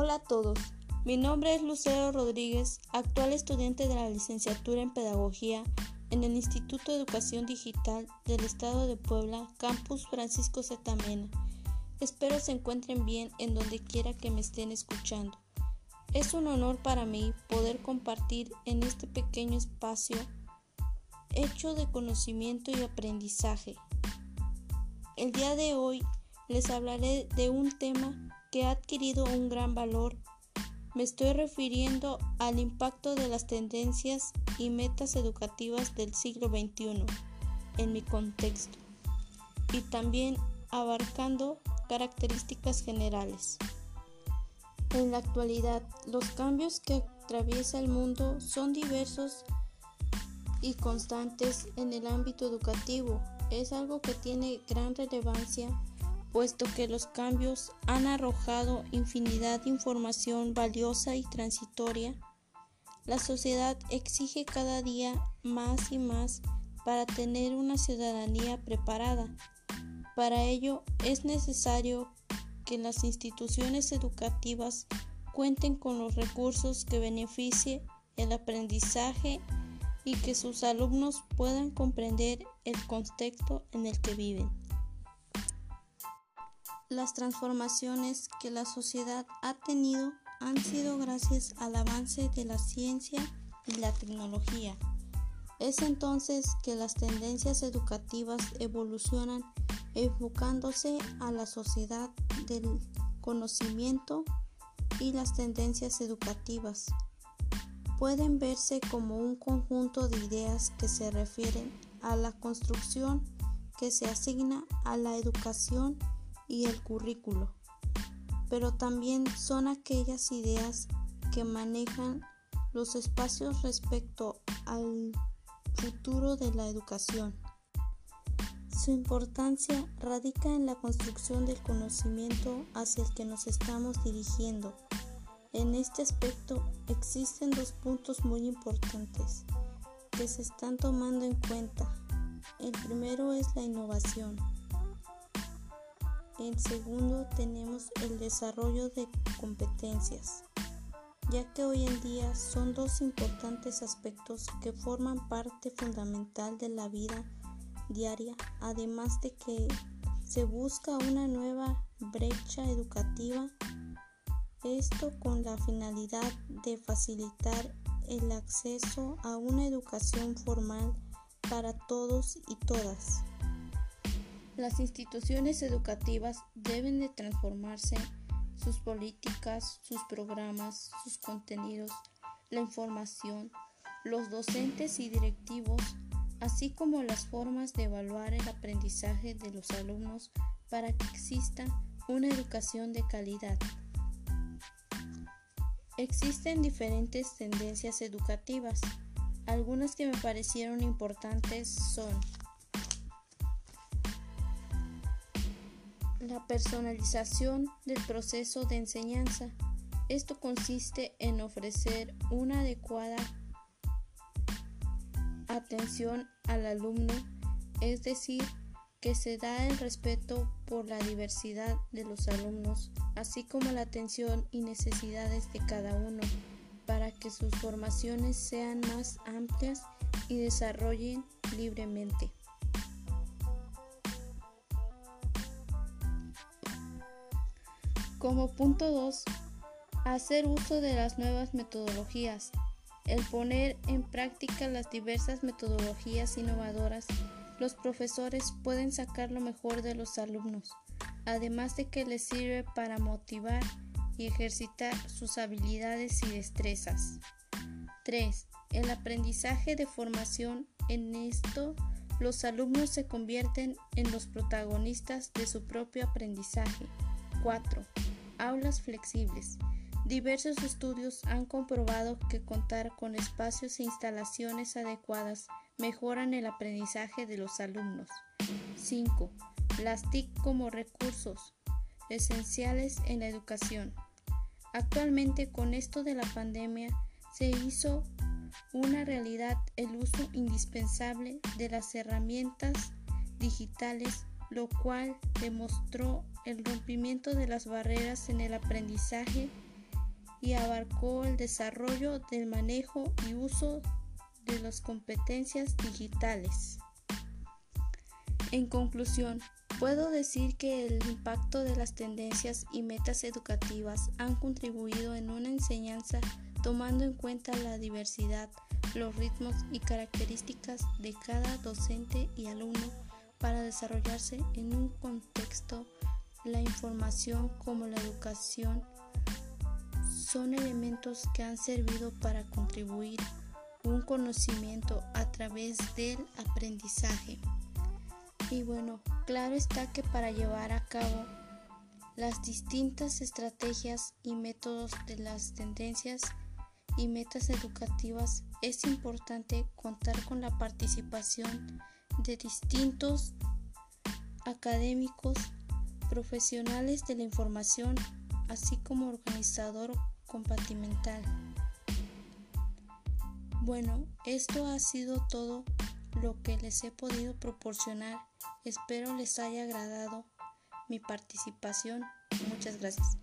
Hola a todos, mi nombre es Lucero Rodríguez, actual estudiante de la licenciatura en Pedagogía en el Instituto de Educación Digital del Estado de Puebla, Campus Francisco Zetamena. Espero se encuentren bien en donde quiera que me estén escuchando. Es un honor para mí poder compartir en este pequeño espacio hecho de conocimiento y aprendizaje. El día de hoy les hablaré de un tema que ha adquirido un gran valor. Me estoy refiriendo al impacto de las tendencias y metas educativas del siglo XXI en mi contexto y también abarcando características generales. En la actualidad, los cambios que atraviesa el mundo son diversos y constantes en el ámbito educativo. Es algo que tiene gran relevancia puesto que los cambios han arrojado infinidad de información valiosa y transitoria, la sociedad exige cada día más y más para tener una ciudadanía preparada. Para ello es necesario que las instituciones educativas cuenten con los recursos que beneficie el aprendizaje y que sus alumnos puedan comprender el contexto en el que viven. Las transformaciones que la sociedad ha tenido han sido gracias al avance de la ciencia y la tecnología. Es entonces que las tendencias educativas evolucionan enfocándose a la sociedad del conocimiento y las tendencias educativas. Pueden verse como un conjunto de ideas que se refieren a la construcción que se asigna a la educación y el currículo, pero también son aquellas ideas que manejan los espacios respecto al futuro de la educación. Su importancia radica en la construcción del conocimiento hacia el que nos estamos dirigiendo. En este aspecto existen dos puntos muy importantes que se están tomando en cuenta. El primero es la innovación. En segundo tenemos el desarrollo de competencias, ya que hoy en día son dos importantes aspectos que forman parte fundamental de la vida diaria, además de que se busca una nueva brecha educativa, esto con la finalidad de facilitar el acceso a una educación formal para todos y todas. Las instituciones educativas deben de transformarse sus políticas, sus programas, sus contenidos, la información, los docentes y directivos, así como las formas de evaluar el aprendizaje de los alumnos para que exista una educación de calidad. Existen diferentes tendencias educativas. Algunas que me parecieron importantes son La personalización del proceso de enseñanza. Esto consiste en ofrecer una adecuada atención al alumno, es decir, que se da el respeto por la diversidad de los alumnos, así como la atención y necesidades de cada uno, para que sus formaciones sean más amplias y desarrollen libremente. Como punto 2, hacer uso de las nuevas metodologías. El poner en práctica las diversas metodologías innovadoras, los profesores pueden sacar lo mejor de los alumnos, además de que les sirve para motivar y ejercitar sus habilidades y destrezas. 3. El aprendizaje de formación. En esto, los alumnos se convierten en los protagonistas de su propio aprendizaje. 4. Aulas flexibles. Diversos estudios han comprobado que contar con espacios e instalaciones adecuadas mejoran el aprendizaje de los alumnos. 5. Las TIC como recursos esenciales en la educación. Actualmente con esto de la pandemia se hizo una realidad el uso indispensable de las herramientas digitales lo cual demostró el rompimiento de las barreras en el aprendizaje y abarcó el desarrollo del manejo y uso de las competencias digitales. En conclusión, puedo decir que el impacto de las tendencias y metas educativas han contribuido en una enseñanza tomando en cuenta la diversidad, los ritmos y características de cada docente y alumno para desarrollarse en un contexto. La información como la educación son elementos que han servido para contribuir un conocimiento a través del aprendizaje. Y bueno, claro está que para llevar a cabo las distintas estrategias y métodos de las tendencias y metas educativas es importante contar con la participación de distintos académicos, profesionales de la información, así como organizador compartimental. Bueno, esto ha sido todo lo que les he podido proporcionar Espero les haya agradado mi participación. Muchas gracias.